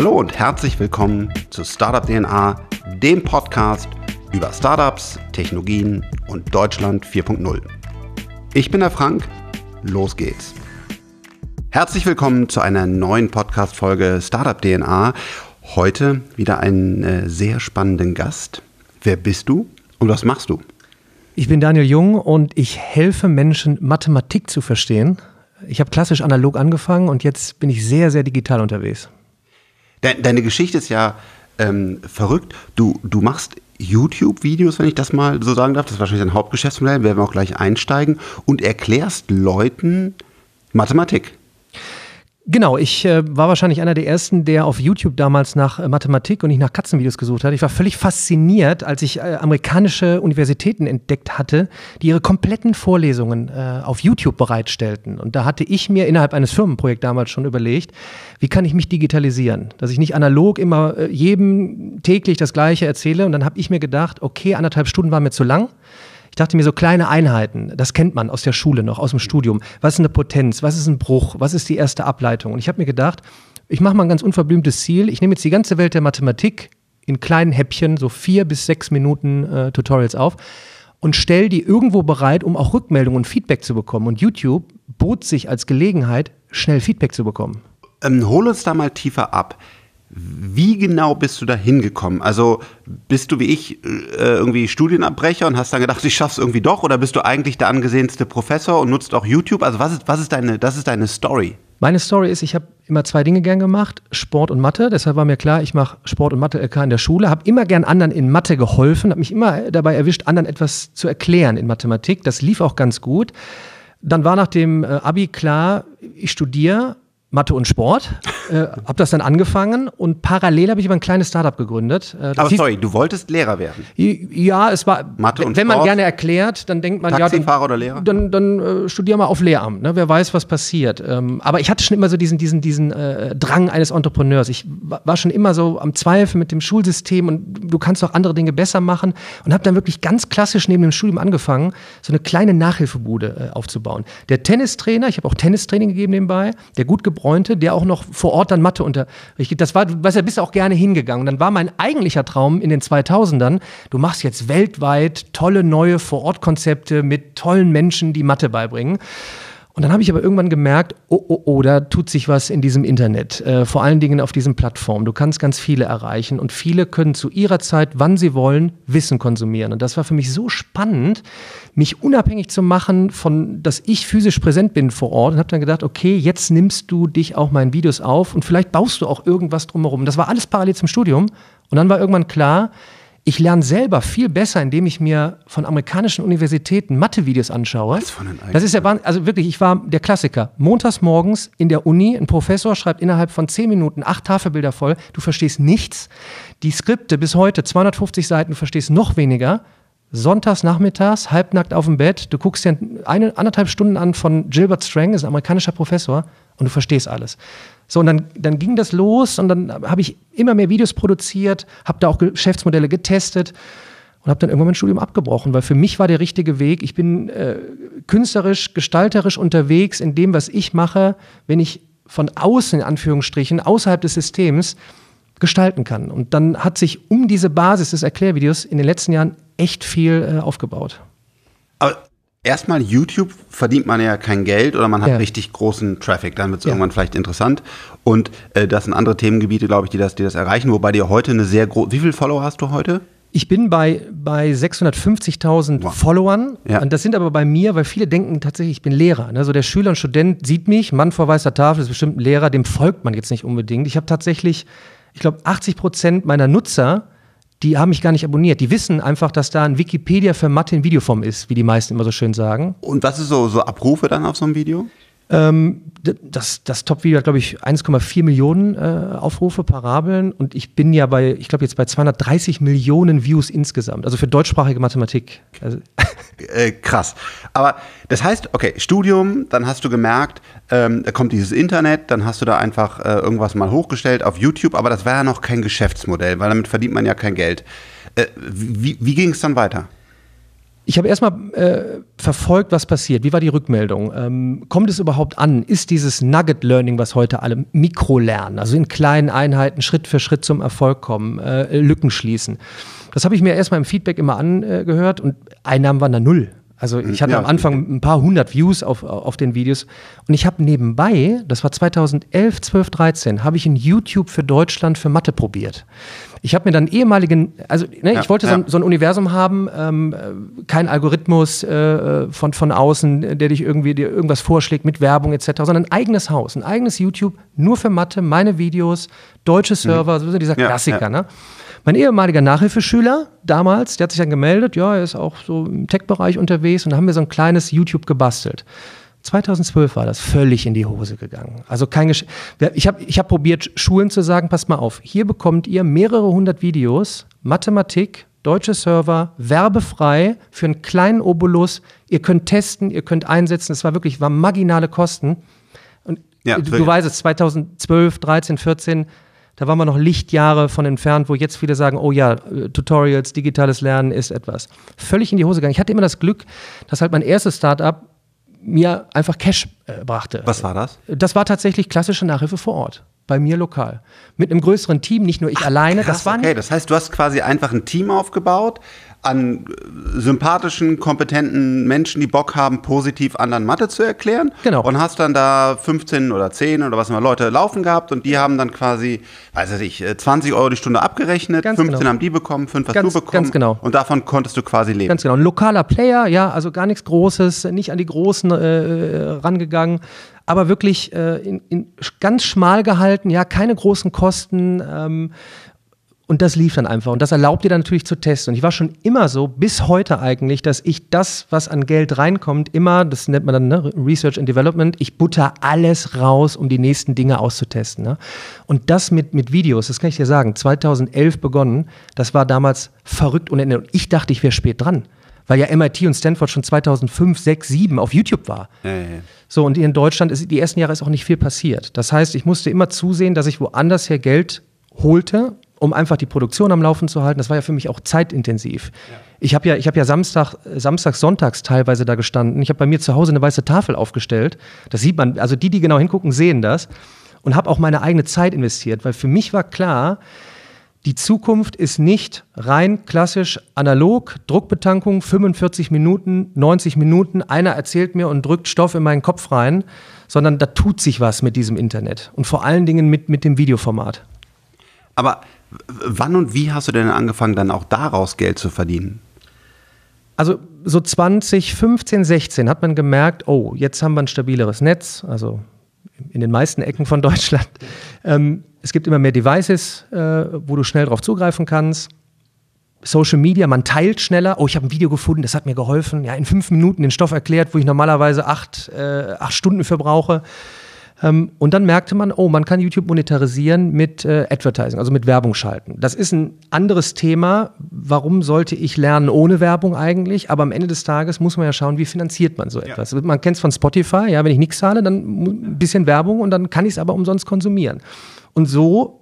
Hallo und herzlich willkommen zu Startup DNA, dem Podcast über Startups, Technologien und Deutschland 4.0. Ich bin der Frank, los geht's. Herzlich willkommen zu einer neuen Podcast-Folge Startup DNA. Heute wieder einen äh, sehr spannenden Gast. Wer bist du und was machst du? Ich bin Daniel Jung und ich helfe Menschen, Mathematik zu verstehen. Ich habe klassisch analog angefangen und jetzt bin ich sehr, sehr digital unterwegs. Deine Geschichte ist ja ähm, verrückt. Du, du machst YouTube-Videos, wenn ich das mal so sagen darf. Das ist wahrscheinlich dein Hauptgeschäftsmodell, werden wir auch gleich einsteigen. Und erklärst Leuten Mathematik. Genau, ich äh, war wahrscheinlich einer der ersten, der auf YouTube damals nach äh, Mathematik und nicht nach Katzenvideos gesucht hat. Ich war völlig fasziniert, als ich äh, amerikanische Universitäten entdeckt hatte, die ihre kompletten Vorlesungen äh, auf YouTube bereitstellten. Und da hatte ich mir innerhalb eines Firmenprojekts damals schon überlegt, wie kann ich mich digitalisieren? Dass ich nicht analog immer äh, jedem täglich das Gleiche erzähle. Und dann habe ich mir gedacht, okay, anderthalb Stunden war mir zu lang dachte mir so kleine Einheiten, das kennt man aus der Schule noch, aus dem Studium. Was ist eine Potenz? Was ist ein Bruch? Was ist die erste Ableitung? Und ich habe mir gedacht, ich mache mal ein ganz unverblümtes Ziel. Ich nehme jetzt die ganze Welt der Mathematik in kleinen Häppchen, so vier bis sechs Minuten äh, Tutorials auf und stelle die irgendwo bereit, um auch Rückmeldungen und Feedback zu bekommen. Und YouTube bot sich als Gelegenheit, schnell Feedback zu bekommen. Ähm, hol uns da mal tiefer ab. Wie genau bist du da hingekommen? Also bist du wie ich äh, irgendwie Studienabbrecher und hast dann gedacht, ich schaff's irgendwie doch? Oder bist du eigentlich der angesehenste Professor und nutzt auch YouTube? Also was ist, was ist deine, das ist deine Story? Meine Story ist, ich habe immer zwei Dinge gern gemacht, Sport und Mathe. Deshalb war mir klar, ich mache Sport und Mathe LK in der Schule, habe immer gern anderen in Mathe geholfen, habe mich immer dabei erwischt, anderen etwas zu erklären in Mathematik. Das lief auch ganz gut. Dann war nach dem äh, Abi klar, ich studiere Mathe und Sport. Äh, habe das dann angefangen und parallel habe ich aber ein kleines Startup gegründet. Äh, aber hieß, sorry, du wolltest Lehrer werden? Ja, es war. Mathe und wenn Sport, man gerne erklärt, dann denkt man Taxifahrer ja. Dann, oder Lehrer? Dann, dann äh, studier mal auf Lehramt. Ne? Wer weiß, was passiert. Ähm, aber ich hatte schon immer so diesen, diesen, diesen äh, Drang eines Entrepreneurs. Ich war schon immer so am Zweifeln mit dem Schulsystem und du kannst auch andere Dinge besser machen und habe dann wirklich ganz klassisch neben dem Studium angefangen, so eine kleine Nachhilfebude äh, aufzubauen. Der Tennistrainer, ich habe auch Tennistraining gegeben nebenbei, der gut gebräunte, der auch noch vor Ort dann Mathe unterrichtet. Das war, was ja bist auch gerne hingegangen. Und dann war mein eigentlicher Traum in den 2000ern, du machst jetzt weltweit tolle neue Vor-Ort-Konzepte mit tollen Menschen, die Mathe beibringen. Und dann habe ich aber irgendwann gemerkt, oh, oh, oh, da tut sich was in diesem Internet, äh, vor allen Dingen auf diesen Plattformen. Du kannst ganz viele erreichen und viele können zu ihrer Zeit, wann sie wollen, Wissen konsumieren. Und das war für mich so spannend, mich unabhängig zu machen von, dass ich physisch präsent bin vor Ort und habe dann gedacht, okay, jetzt nimmst du dich auch meinen Videos auf und vielleicht baust du auch irgendwas drumherum. Das war alles parallel zum Studium. Und dann war irgendwann klar, ich lerne selber viel besser, indem ich mir von amerikanischen Universitäten Mathe-Videos anschaue. Was von das ist ja also wirklich, ich war der Klassiker. Montags morgens in der Uni, ein Professor schreibt innerhalb von zehn Minuten acht Tafelbilder voll, du verstehst nichts. Die Skripte bis heute 250 Seiten, du verstehst noch weniger. Sonntags nachmittags, halbnackt auf dem Bett, du guckst dir eine, anderthalb Stunden an von Gilbert Strang, ist ein amerikanischer Professor, und du verstehst alles. So, und dann, dann ging das los und dann habe ich immer mehr Videos produziert, habe da auch Geschäftsmodelle getestet und habe dann irgendwann mein Studium abgebrochen, weil für mich war der richtige Weg. Ich bin äh, künstlerisch, gestalterisch unterwegs in dem, was ich mache, wenn ich von außen, in Anführungsstrichen, außerhalb des Systems gestalten kann. Und dann hat sich um diese Basis des Erklärvideos in den letzten Jahren echt viel äh, aufgebaut. Aber erstmal YouTube verdient man ja kein Geld oder man hat ja. richtig großen Traffic, dann wird es ja. irgendwann vielleicht interessant. Und äh, das sind andere Themengebiete, glaube ich, die das, die das erreichen, wobei dir heute eine sehr große. Wie viele Follower hast du heute? Ich bin bei, bei 650.000 wow. Followern. Ja. Und das sind aber bei mir, weil viele denken tatsächlich, ich bin Lehrer. Ne? So der Schüler und Student sieht mich, Mann vor weißer Tafel ist bestimmt ein Lehrer, dem folgt man jetzt nicht unbedingt. Ich habe tatsächlich, ich glaube, 80 Prozent meiner Nutzer die haben mich gar nicht abonniert. Die wissen einfach, dass da ein Wikipedia für Mathe in Videoform ist, wie die meisten immer so schön sagen. Und was ist so, so Abrufe dann auf so einem Video? Ähm, das das Top-Video hat, glaube ich, 1,4 Millionen äh, Aufrufe, Parabeln. Und ich bin ja bei, ich glaube, jetzt bei 230 Millionen Views insgesamt. Also für deutschsprachige Mathematik. Also äh, krass. Aber das heißt, okay, Studium, dann hast du gemerkt, ähm, da kommt dieses Internet, dann hast du da einfach äh, irgendwas mal hochgestellt auf YouTube. Aber das war ja noch kein Geschäftsmodell, weil damit verdient man ja kein Geld. Äh, wie wie ging es dann weiter? Ich habe erstmal äh, verfolgt, was passiert. Wie war die Rückmeldung? Ähm, kommt es überhaupt an? Ist dieses Nugget Learning, was heute alle Mikrolernen, also in kleinen Einheiten Schritt für Schritt zum Erfolg kommen, äh, Lücken schließen? Das habe ich mir erstmal im Feedback immer angehört und Einnahmen waren da null. Also ich hatte ja, am Anfang ein paar hundert Views auf, auf den Videos und ich habe nebenbei, das war 2011, 12, 13, habe ich in YouTube für Deutschland für Mathe probiert. Ich habe mir dann ehemaligen, also ne, ja, ich wollte ja. so, ein, so, ein, Universum haben, ähm, kein Algorithmus äh, von, von außen, der dich irgendwie dir irgendwas vorschlägt mit Werbung etc., sondern ein eigenes Haus, ein eigenes YouTube, nur für Mathe, meine Videos, deutsche Server, mhm. so dieser Klassiker. Ne? Mein ehemaliger Nachhilfeschüler damals, der hat sich dann gemeldet, ja, er ist auch so im Tech-Bereich unterwegs und da haben wir so ein kleines YouTube gebastelt. 2012 war das völlig in die Hose gegangen. Also kein Gesch ich habe ich hab probiert, Schulen zu sagen, passt mal auf, hier bekommt ihr mehrere hundert Videos, Mathematik, deutsche Server, werbefrei für einen kleinen Obolus. Ihr könnt testen, ihr könnt einsetzen. Es war wirklich, war marginale Kosten. Und ja, du, du weißt es, 2012, 13, 14 da waren wir noch Lichtjahre von entfernt, wo jetzt viele sagen, oh ja, äh, Tutorials, digitales Lernen ist etwas. Völlig in die Hose gegangen. Ich hatte immer das Glück, dass halt mein erstes Startup mir einfach Cash äh, brachte. Was war das? Das war tatsächlich klassische Nachhilfe vor Ort bei mir lokal. Mit einem größeren Team, nicht nur ich Ach, alleine. Krass, das war okay, das heißt, du hast quasi einfach ein Team aufgebaut, an sympathischen, kompetenten Menschen, die Bock haben, positiv anderen Mathe zu erklären. Genau. Und hast dann da 15 oder 10 oder was immer Leute laufen gehabt und die haben dann quasi, weiß ich, 20 Euro die Stunde abgerechnet, ganz 15 genau. haben die bekommen, 5 hast ganz, du bekommen. Ganz genau. Und davon konntest du quasi leben. Ganz genau. Ein lokaler Player, ja, also gar nichts Großes, nicht an die Großen äh, rangegangen aber wirklich äh, in, in ganz schmal gehalten, ja, keine großen Kosten. Ähm, und das lief dann einfach. Und das erlaubt dir dann natürlich zu testen. Und ich war schon immer so, bis heute eigentlich, dass ich das, was an Geld reinkommt, immer, das nennt man dann ne, Research and Development, ich butter alles raus, um die nächsten Dinge auszutesten. Ne? Und das mit, mit Videos, das kann ich dir sagen, 2011 begonnen, das war damals verrückt und ich dachte, ich wäre spät dran. Weil ja MIT und Stanford schon 2005, 6, 7 auf YouTube war. Ja, ja. So, und in Deutschland ist die ersten Jahre ist auch nicht viel passiert. Das heißt, ich musste immer zusehen, dass ich woanders her Geld holte um einfach die Produktion am Laufen zu halten. Das war ja für mich auch zeitintensiv. Ja. Ich habe ja, ich hab ja Samstag, Samstags, Sonntags teilweise da gestanden. Ich habe bei mir zu Hause eine weiße Tafel aufgestellt. Das sieht man, also die, die genau hingucken, sehen das. Und habe auch meine eigene Zeit investiert, weil für mich war klar, die Zukunft ist nicht rein klassisch analog, Druckbetankung, 45 Minuten, 90 Minuten, einer erzählt mir und drückt Stoff in meinen Kopf rein, sondern da tut sich was mit diesem Internet und vor allen Dingen mit, mit dem Videoformat. Aber wann und wie hast du denn angefangen, dann auch daraus Geld zu verdienen? Also so 2015, 16 hat man gemerkt, oh, jetzt haben wir ein stabileres Netz, also in den meisten Ecken von Deutschland. Ähm, es gibt immer mehr Devices, äh, wo du schnell drauf zugreifen kannst. Social Media, man teilt schneller. Oh, ich habe ein Video gefunden, das hat mir geholfen. Ja, in fünf Minuten den Stoff erklärt, wo ich normalerweise acht, äh, acht Stunden für brauche. Ähm, und dann merkte man, oh, man kann YouTube monetarisieren mit äh, Advertising, also mit Werbung schalten. Das ist ein anderes Thema. Warum sollte ich lernen ohne Werbung eigentlich? Aber am Ende des Tages muss man ja schauen, wie finanziert man so etwas. Ja. Man kennt es von Spotify, ja, wenn ich nichts zahle, dann ein bisschen Werbung und dann kann ich es aber umsonst konsumieren. Und so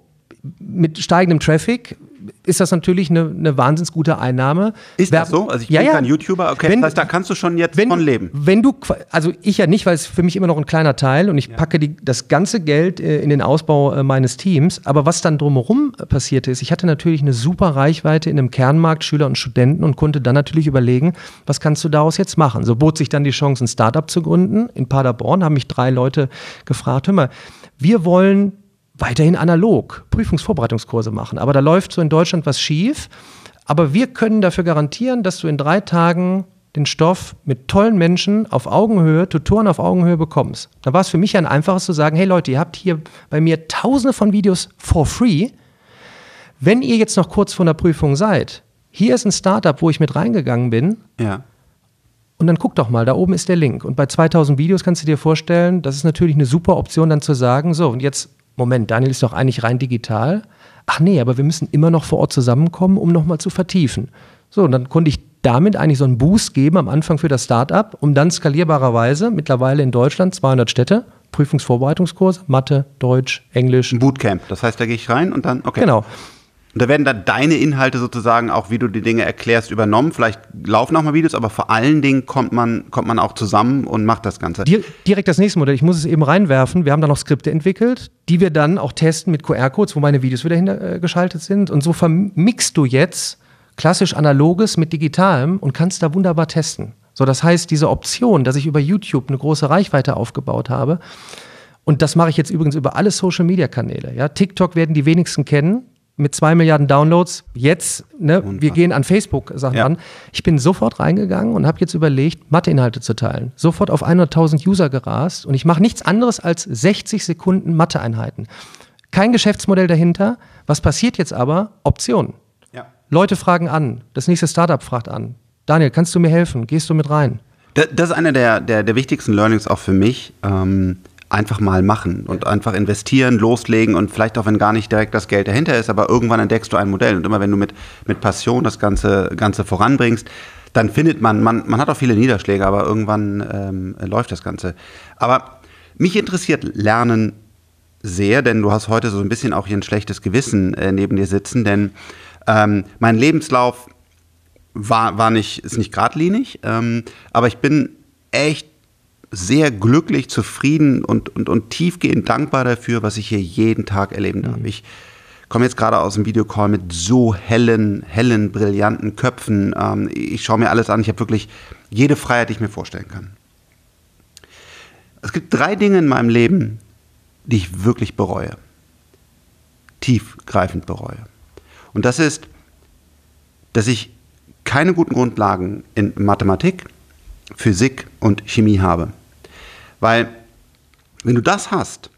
mit steigendem Traffic ist das natürlich eine, eine wahnsinns gute Einnahme. Ist Wer, das so? Also ich bin ja, ja. kein YouTuber, okay, wenn, das heißt, da kannst du schon jetzt wenn, von leben. Wenn du, also ich ja nicht, weil es für mich immer noch ein kleiner Teil und ich ja. packe die, das ganze Geld äh, in den Ausbau äh, meines Teams, aber was dann drumherum äh, passierte ist, ich hatte natürlich eine super Reichweite in einem Kernmarkt Schüler und Studenten und konnte dann natürlich überlegen, was kannst du daraus jetzt machen? So bot sich dann die Chance, ein Startup zu gründen. In Paderborn haben mich drei Leute gefragt, hör mal, wir wollen weiterhin analog Prüfungsvorbereitungskurse machen. Aber da läuft so in Deutschland was schief. Aber wir können dafür garantieren, dass du in drei Tagen den Stoff mit tollen Menschen auf Augenhöhe, Tutoren auf Augenhöhe bekommst. Da war es für mich ein einfaches zu sagen, hey Leute, ihr habt hier bei mir tausende von Videos for free. Wenn ihr jetzt noch kurz vor der Prüfung seid, hier ist ein Startup, wo ich mit reingegangen bin. Ja. Und dann guck doch mal, da oben ist der Link. Und bei 2000 Videos kannst du dir vorstellen, das ist natürlich eine super Option, dann zu sagen, so, und jetzt Moment, Daniel ist doch eigentlich rein digital. Ach nee, aber wir müssen immer noch vor Ort zusammenkommen, um nochmal zu vertiefen. So, und dann konnte ich damit eigentlich so einen Boost geben am Anfang für das Startup, um dann skalierbarerweise, mittlerweile in Deutschland 200 Städte, Prüfungsvorbereitungskurs, Mathe, Deutsch, Englisch. Ein Bootcamp, das heißt, da gehe ich rein und dann, okay. Genau. Und da werden dann deine Inhalte sozusagen, auch wie du die Dinge erklärst, übernommen. Vielleicht laufen auch mal Videos, aber vor allen Dingen kommt man, kommt man auch zusammen und macht das Ganze. Direkt das nächste Modell. Ich muss es eben reinwerfen. Wir haben da noch Skripte entwickelt, die wir dann auch testen mit QR-Codes, wo meine Videos wieder hingeschaltet sind. Und so vermixst du jetzt klassisch analoges mit digitalem und kannst da wunderbar testen. So, das heißt, diese Option, dass ich über YouTube eine große Reichweite aufgebaut habe, und das mache ich jetzt übrigens über alle Social Media Kanäle. Ja, TikTok werden die wenigsten kennen mit zwei Milliarden Downloads. Jetzt, ne, wir gehen an Facebook Sachen ja. an. Ich bin sofort reingegangen und habe jetzt überlegt, Matheinhalte zu teilen. Sofort auf 100.000 User gerast und ich mache nichts anderes als 60 Sekunden Matheeinheiten. Kein Geschäftsmodell dahinter. Was passiert jetzt aber? Optionen. Ja. Leute fragen an. Das nächste Startup fragt an. Daniel, kannst du mir helfen? Gehst du mit rein? Das ist einer der, der, der wichtigsten Learnings auch für mich. Ähm, einfach mal machen und einfach investieren, loslegen und vielleicht auch wenn gar nicht direkt das Geld dahinter ist, aber irgendwann entdeckst du ein Modell und immer wenn du mit, mit Passion das Ganze, Ganze voranbringst, dann findet man, man, man hat auch viele Niederschläge, aber irgendwann ähm, läuft das Ganze. Aber mich interessiert Lernen sehr, denn du hast heute so ein bisschen auch hier ein schlechtes Gewissen äh, neben dir sitzen, denn ähm, mein Lebenslauf war, war nicht, ist nicht geradlinig, ähm, aber ich bin echt sehr glücklich, zufrieden und, und, und tiefgehend dankbar dafür, was ich hier jeden Tag erleben darf. Mhm. Ich komme jetzt gerade aus dem Videocall mit so hellen, hellen, brillanten Köpfen. Ähm, ich schaue mir alles an. Ich habe wirklich jede Freiheit, die ich mir vorstellen kann. Es gibt drei Dinge in meinem Leben, die ich wirklich bereue. Tiefgreifend bereue. Und das ist, dass ich keine guten Grundlagen in Mathematik, Physik und Chemie habe. Weil, wenn du das hast,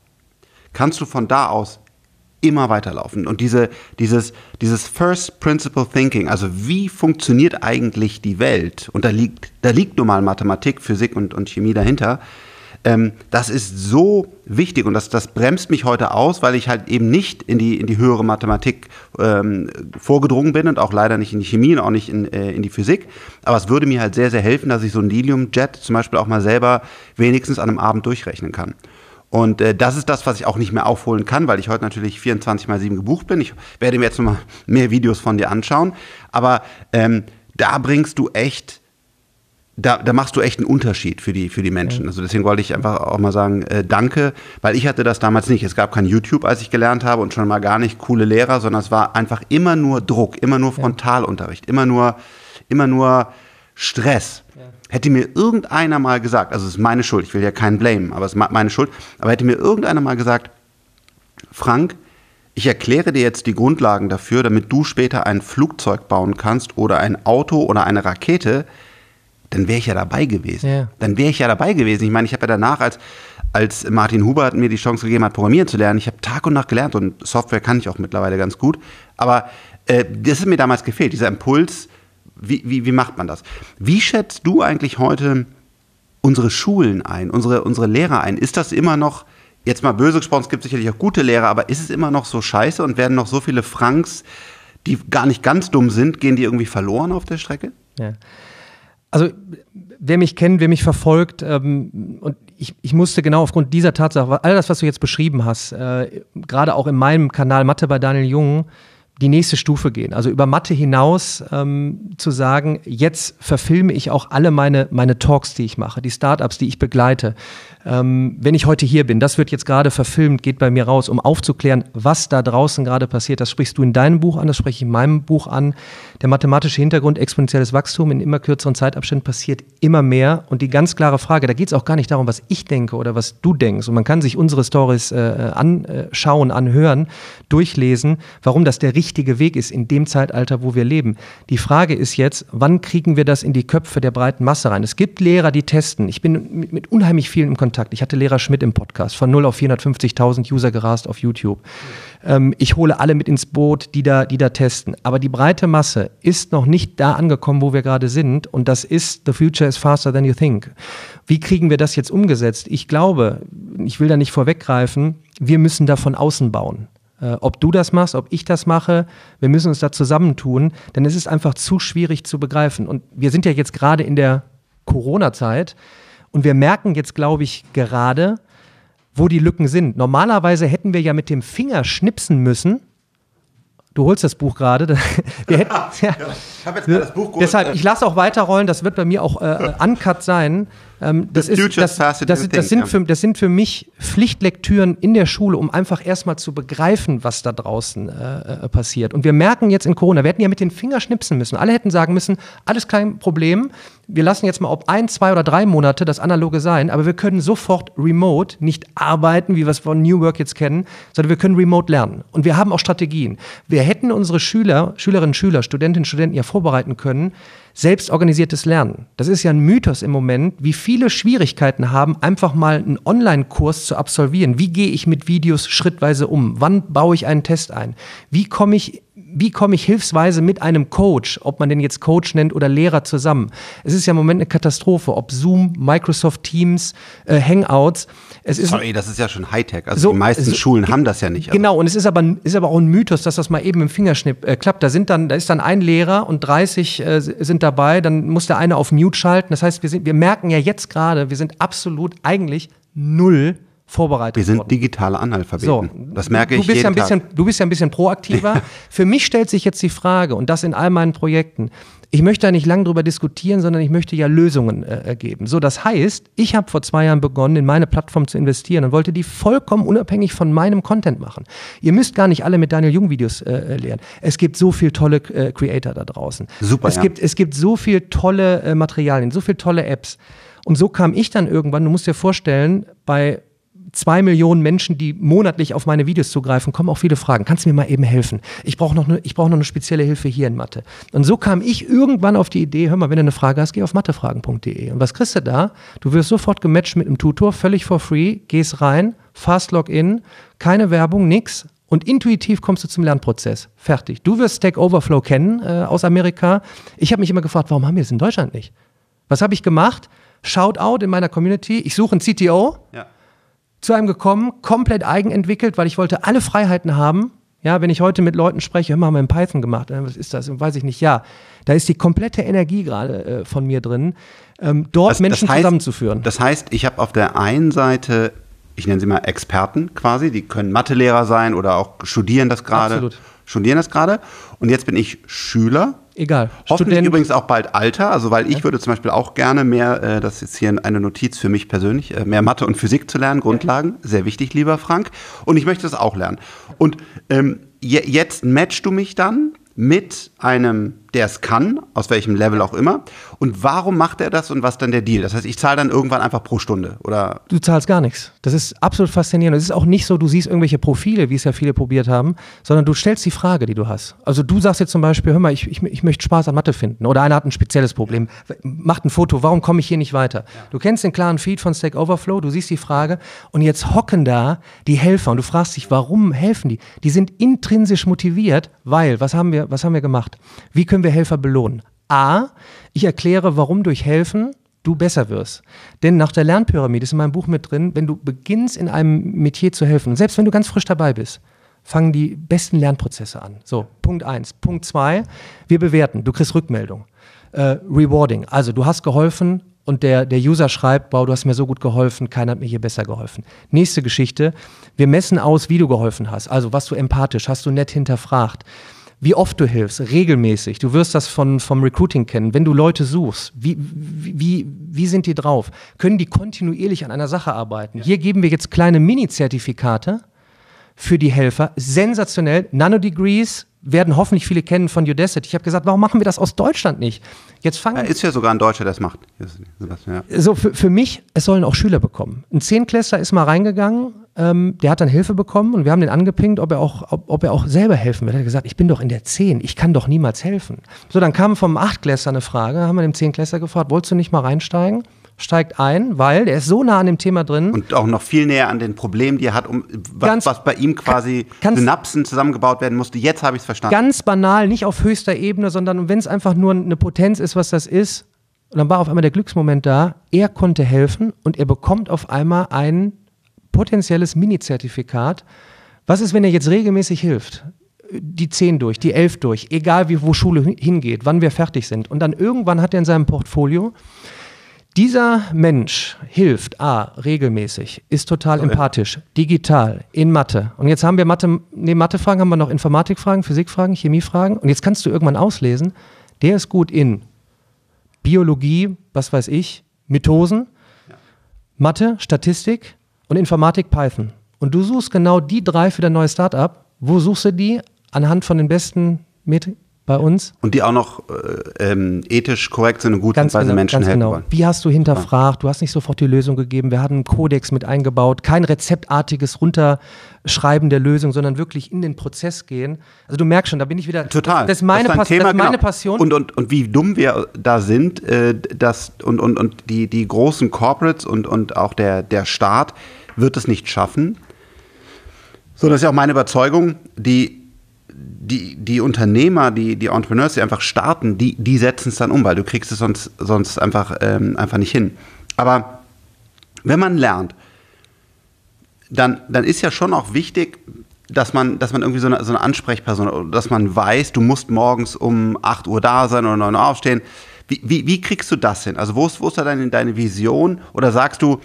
kannst du von da aus immer weiterlaufen. Und diese, dieses, dieses First Principle Thinking, also wie funktioniert eigentlich die Welt, und da liegt, da liegt nun mal Mathematik, Physik und, und Chemie dahinter, ähm, das ist so wichtig und das, das bremst mich heute aus, weil ich halt eben nicht in die, in die höhere Mathematik ähm, vorgedrungen bin und auch leider nicht in die Chemie und auch nicht in, äh, in die Physik. Aber es würde mir halt sehr, sehr helfen, dass ich so ein Lilium-Jet zum Beispiel auch mal selber wenigstens an einem Abend durchrechnen kann. Und äh, das ist das, was ich auch nicht mehr aufholen kann, weil ich heute natürlich 24 mal 7 gebucht bin. Ich werde mir jetzt nochmal mehr Videos von dir anschauen. Aber ähm, da bringst du echt da, da machst du echt einen Unterschied für die, für die Menschen. Also deswegen wollte ich einfach auch mal sagen, äh, danke, weil ich hatte das damals nicht. Es gab kein YouTube, als ich gelernt habe und schon mal gar nicht coole Lehrer, sondern es war einfach immer nur Druck, immer nur Frontalunterricht, immer nur, immer nur Stress. Ja. Hätte mir irgendeiner mal gesagt, also es ist meine Schuld, ich will ja keinen blamen, aber es ist meine Schuld, aber hätte mir irgendeiner mal gesagt, Frank, ich erkläre dir jetzt die Grundlagen dafür, damit du später ein Flugzeug bauen kannst oder ein Auto oder eine Rakete, dann wäre ich ja dabei gewesen. Ja. Dann wäre ich ja dabei gewesen. Ich meine, ich habe ja danach, als, als Martin Hubert mir die Chance gegeben hat, Programmieren zu lernen, ich habe Tag und Nacht gelernt und Software kann ich auch mittlerweile ganz gut. Aber äh, das ist mir damals gefehlt, dieser Impuls, wie, wie, wie macht man das? Wie schätzt du eigentlich heute unsere Schulen ein, unsere, unsere Lehrer ein? Ist das immer noch, jetzt mal böse gesprochen, es gibt sicherlich auch gute Lehrer, aber ist es immer noch so scheiße und werden noch so viele Franks, die gar nicht ganz dumm sind, gehen die irgendwie verloren auf der Strecke? Ja. Also wer mich kennt, wer mich verfolgt, ähm, und ich, ich musste genau aufgrund dieser Tatsache, all das, was du jetzt beschrieben hast, äh, gerade auch in meinem Kanal Mathe bei Daniel Jung, die nächste Stufe gehen. Also über Mathe hinaus ähm, zu sagen, jetzt verfilme ich auch alle meine, meine Talks, die ich mache, die Startups, die ich begleite ähm, wenn ich heute hier bin, das wird jetzt gerade verfilmt, geht bei mir raus, um aufzuklären, was da draußen gerade passiert. Das sprichst du in deinem Buch an, das spreche ich in meinem Buch an. Der mathematische Hintergrund, exponentielles Wachstum in immer kürzeren Zeitabständen passiert immer mehr. Und die ganz klare Frage, da geht es auch gar nicht darum, was ich denke oder was du denkst. Und man kann sich unsere Stories äh, anschauen, anhören, durchlesen, warum das der richtige Weg ist in dem Zeitalter, wo wir leben. Die Frage ist jetzt, wann kriegen wir das in die Köpfe der breiten Masse rein? Es gibt Lehrer, die testen. Ich bin mit, mit unheimlich vielen im Kontakt. Ich hatte Lehrer Schmidt im Podcast, von 0 auf 450.000 User gerast auf YouTube. Ähm, ich hole alle mit ins Boot, die da, die da testen. Aber die breite Masse ist noch nicht da angekommen, wo wir gerade sind. Und das ist, the future is faster than you think. Wie kriegen wir das jetzt umgesetzt? Ich glaube, ich will da nicht vorweggreifen, wir müssen da von außen bauen äh, ob du das machst, ob ich das mache, wir müssen uns da zusammentun, denn es ist einfach zu schwierig zu begreifen. Und wir sind ja jetzt gerade in der Corona-Zeit. Und wir merken jetzt, glaube ich, gerade, wo die Lücken sind. Normalerweise hätten wir ja mit dem Finger schnipsen müssen, du holst das Buch gerade. Wir hätten, ja, ich habe jetzt gerade das Buch geholt. Deshalb, ich lasse auch weiterrollen, das wird bei mir auch äh, uncut sein. Ähm, das, ist, das, das, das, sind für, das sind für mich Pflichtlektüren in der Schule, um einfach erstmal zu begreifen, was da draußen äh, äh, passiert. Und wir merken jetzt in Corona, wir hätten ja mit den Fingern schnipsen müssen. Alle hätten sagen müssen, alles kein Problem, wir lassen jetzt mal ob ein, zwei oder drei Monate das Analoge sein, aber wir können sofort remote nicht arbeiten, wie wir es von New Work jetzt kennen, sondern wir können remote lernen. Und wir haben auch Strategien. Wir hätten unsere Schüler, Schülerinnen und Schüler, Studentinnen und Studenten ja vorbereiten können, selbstorganisiertes Lernen. Das ist ja ein Mythos im Moment, wie viele Schwierigkeiten haben, einfach mal einen Online-Kurs zu absolvieren. Wie gehe ich mit Videos schrittweise um? Wann baue ich einen Test ein? Wie komme ich wie komme ich hilfsweise mit einem Coach, ob man den jetzt Coach nennt oder Lehrer zusammen? Es ist ja im Moment eine Katastrophe, ob Zoom, Microsoft Teams, äh, Hangouts. Es ist Sorry, das ist ja schon Hightech. Also So, die meisten so- Schulen haben das ja nicht. Also Genau, und es ist aber, ist aber auch ein Mythos, dass das mal eben im Fingerschnipp äh, klappt. Da, sind dann, da ist dann ein Lehrer und 30 äh, sind dabei, dann muss der eine auf Mute schalten. Das heißt, wir, sind, wir merken ja jetzt gerade, wir sind absolut eigentlich null vorbereitet wir sind worden. digitale Analphabeten. So, das merke du ich bist jeden ja ein bisschen, Tag. Du bist ja ein bisschen proaktiver. Für mich stellt sich jetzt die Frage, und das in all meinen Projekten, ich möchte da nicht lang drüber diskutieren, sondern ich möchte ja Lösungen äh, ergeben. So, das heißt, ich habe vor zwei Jahren begonnen, in meine Plattform zu investieren und wollte die vollkommen unabhängig von meinem Content machen. Ihr müsst gar nicht alle mit Daniel Jung Videos äh, lernen. Es gibt so viel tolle äh, Creator da draußen. Super, Es ja. gibt es gibt so viel tolle äh, Materialien, so viel tolle Apps. Und so kam ich dann irgendwann, du musst dir vorstellen, bei zwei Millionen Menschen, die monatlich auf meine Videos zugreifen, kommen auch viele Fragen. Kannst du mir mal eben helfen? Ich brauche noch, ne, brauch noch eine spezielle Hilfe hier in Mathe. Und so kam ich irgendwann auf die Idee, hör mal, wenn du eine Frage hast, geh auf mathefragen.de. Und was kriegst du da? Du wirst sofort gematcht mit einem Tutor, völlig for free, gehst rein, fast Login, keine Werbung, nix. Und intuitiv kommst du zum Lernprozess. Fertig. Du wirst Stack Overflow kennen äh, aus Amerika. Ich habe mich immer gefragt, warum haben wir das in Deutschland nicht? Was habe ich gemacht? Shoutout in meiner Community. Ich suche einen CTO Ja. Zu einem gekommen, komplett eigenentwickelt, weil ich wollte alle Freiheiten haben. Ja, wenn ich heute mit Leuten spreche, mal, haben wir in Python gemacht, äh, was ist das? Weiß ich nicht. Ja, da ist die komplette Energie gerade äh, von mir drin, ähm, dort Das- Menschen das heißt- zusammenzuführen. Das heißt, ich habe auf der einen Seite, ich nenne sie mal Experten quasi, die können Mathelehrer sein oder auch studieren das gerade. Absolut. Studieren das gerade. Und jetzt bin ich Schüler. Egal. Hoffentlich Student- übrigens auch bald Alter, also weil ich würde zum Beispiel auch gerne mehr, äh, das ist hier eine Notiz für mich persönlich, äh, mehr Mathe und Physik zu lernen, Grundlagen, sehr wichtig, lieber Frank. Und ich möchte das auch lernen. Und ähm, je, jetzt matchst du mich dann mit einem, der es kann, aus welchem Level auch immer. Und warum macht er das und was dann der Deal? Das heißt, ich zahle dann irgendwann einfach pro Stunde oder Du zahlst gar nichts. Das ist absolut faszinierend. Es ist auch nicht so, du siehst irgendwelche Profile, wie es ja viele probiert haben, sondern du stellst die Frage, die du hast. Also du sagst jetzt zum Beispiel, hör mal, ich, ich, ich möchte Spaß an Mathe finden. Oder einer hat ein spezielles Problem, macht ein Foto, warum komme ich hier nicht weiter? Du kennst den klaren Feed von Stack Overflow, du siehst die Frage und jetzt hocken da die Helfer und du fragst dich, warum helfen die? Die sind intrinsisch motiviert, weil, was haben wir, was haben wir gemacht? Wie können wir Helfer belohnen? A, ich erkläre, warum durch Helfen du besser wirst. Denn nach der Lernpyramide ist in meinem Buch mit drin, wenn du beginnst in einem Metier zu helfen, selbst wenn du ganz frisch dabei bist, fangen die besten Lernprozesse an. So, Punkt eins. Punkt zwei, wir bewerten, du kriegst Rückmeldung. Äh, rewarding, also du hast geholfen und der, der User schreibt, wow, du hast mir so gut geholfen, keiner hat mir hier besser geholfen. Nächste Geschichte, wir messen aus, wie du geholfen hast, also was du empathisch, hast du nett hinterfragt wie oft du hilfst, regelmäßig. Du wirst das von, vom Recruiting kennen. Wenn du Leute suchst, wie, wie, wie, wie sind die drauf? Können die kontinuierlich an einer Sache arbeiten? Hier geben wir jetzt kleine Mini-Zertifikate für die Helfer. Sensationell. Nanodegrees werden hoffentlich viele kennen von Udacity. Ich habe gesagt, warum machen wir das aus Deutschland nicht? Jetzt fangen ist ja sogar ein Deutscher, der macht. Das- Sebastian, ja. so für, für mich, es sollen auch Schüler bekommen. Ein Zehnklässler ist mal reingegangen, ähm, der hat dann Hilfe bekommen und wir haben den angepinkt, ob er auch, ob, ob er auch selber helfen will. Er hat gesagt, ich bin doch in der Zehn, ich kann doch niemals helfen. So, dann kam vom Achtklässler eine Frage, haben wir dem Zehnklässler gefragt, wolltest du nicht mal reinsteigen? Steigt ein, weil der ist so nah an dem Thema drin. Und auch noch viel näher an den Problemen, die er hat, um was, Ganz- was bei ihm quasi ganz- Synapsen zusammengebaut werden musste. Jetzt habe ich es verstanden. Ganz banal, nicht auf höchster Ebene, sondern wenn es einfach nur eine Potenz ist, was das ist. Und dann war auf einmal der Glücksmoment da. Er konnte helfen und er bekommt auf einmal ein potenzielles Mini-Zertifikat. Was ist, wenn er jetzt regelmäßig hilft? Die 10 durch, die 11 durch, egal wie, wo Schule hin- hingeht, wann wir fertig sind. Und dann irgendwann hat er in seinem Portfolio Dieser Mensch hilft A, regelmäßig, ist total so, empathisch, digital, in Mathe. Und jetzt haben wir Mathe, neben Mathefragen haben wir noch Informatikfragen, Physikfragen, Chemiefragen. Und jetzt kannst du irgendwann auslesen, der ist gut in Biologie, was weiß ich, Mitosen, ja. Mathe, Statistik und Informatik Python. Und du suchst genau die drei für dein neues Startup. Wo suchst du die? Anhand von den besten Metriken? Bei uns. Und die auch noch äh, ähm, ethisch korrekt sind und gut ganz sind, weil genau, sie Menschen ganz helfen genau. wollen. Wie hast du hinterfragt? Ja. Du hast nicht sofort die Lösung gegeben. Wir hatten einen Kodex mit eingebaut. Kein rezeptartiges Runterschreiben der Lösung, sondern wirklich in den Prozess gehen. Also du merkst schon, da bin ich wieder. Total. Das ist meine, das ist Thema, das ist meine genau. Passion. Und, und, und wie dumm wir da sind, äh, das, und, und, und die, die großen Corporates und, und auch der, der Staat wird es nicht schaffen. So, das ist ja auch meine Überzeugung, die die, die Unternehmer, die, die Entrepreneurs, die einfach starten, die, die setzen es dann um, weil du kriegst es sonst, sonst einfach, ähm, einfach nicht hin. Aber wenn man lernt, dann, dann ist ja schon auch wichtig, dass man, dass man irgendwie so eine, so eine Ansprechperson, dass man weiß, du musst morgens um 8 Uhr da sein oder 9 Uhr aufstehen. Wie, wie, wie kriegst du das hin? Also wo ist, wo ist da deine, deine Vision? Oder sagst du,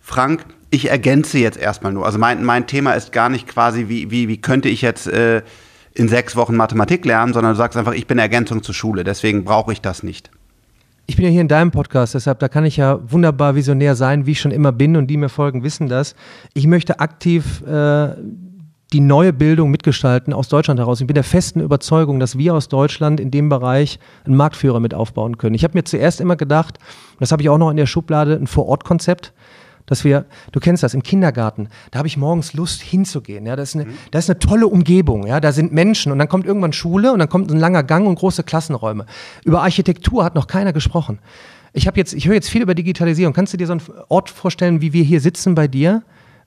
Frank, ich ergänze jetzt erstmal nur. Also mein, mein Thema ist gar nicht quasi, wie, wie, wie könnte ich jetzt äh, in sechs Wochen Mathematik lernen, sondern du sagst einfach, ich bin Ergänzung zur Schule, deswegen brauche ich das nicht. Ich bin ja hier in deinem Podcast, deshalb da kann ich ja wunderbar visionär sein, wie ich schon immer bin und die mir folgen, wissen das. Ich möchte aktiv äh, die neue Bildung mitgestalten aus Deutschland heraus. Ich bin der festen Überzeugung, dass wir aus Deutschland in dem Bereich einen Marktführer mit aufbauen können. Ich habe mir zuerst immer gedacht, das habe ich auch noch in der Schublade, ein Vorortkonzept dass wir, du kennst das, im Kindergarten, da habe ich morgens Lust hinzugehen. Ja, das ist, eine, mhm. das ist eine tolle Umgebung. Ja, da sind Menschen und dann kommt irgendwann Schule und dann kommt ein langer Gang und große Klassenräume. Über Architektur hat noch keiner gesprochen. Ich habe jetzt, ich höre jetzt viel über Digitalisierung. Kannst du dir so einen Ort vorstellen, wie wir hier sitzen bei dir,